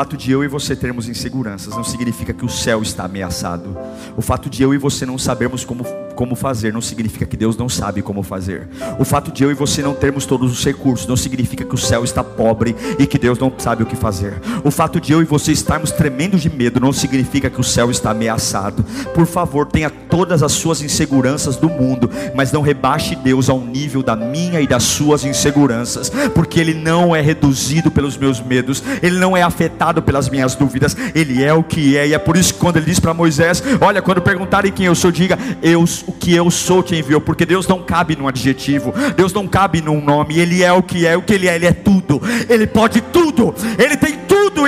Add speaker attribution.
Speaker 1: fato de eu e você termos inseguranças não significa que o céu está ameaçado. O fato de eu e você não sabermos como, como fazer não significa que Deus não sabe como fazer. O fato de eu e você não termos todos os recursos não significa que o céu está pobre e que Deus não sabe o que fazer. O fato de eu e você estarmos tremendo de medo não significa que o céu está ameaçado. Por favor, tenha todas as suas inseguranças do mundo, mas não rebaixe Deus ao nível da minha e das suas inseguranças, porque Ele não é reduzido pelos meus medos, Ele não é afetado pelas minhas dúvidas, Ele é o que é, e é por isso que quando Ele diz para Moisés: Olha, quando perguntarem quem eu sou, diga: Eu, o que eu sou te enviou, porque Deus não cabe num adjetivo, Deus não cabe num nome, Ele é o que é, o que Ele é, Ele é tudo, Ele pode tudo, Ele tem tudo,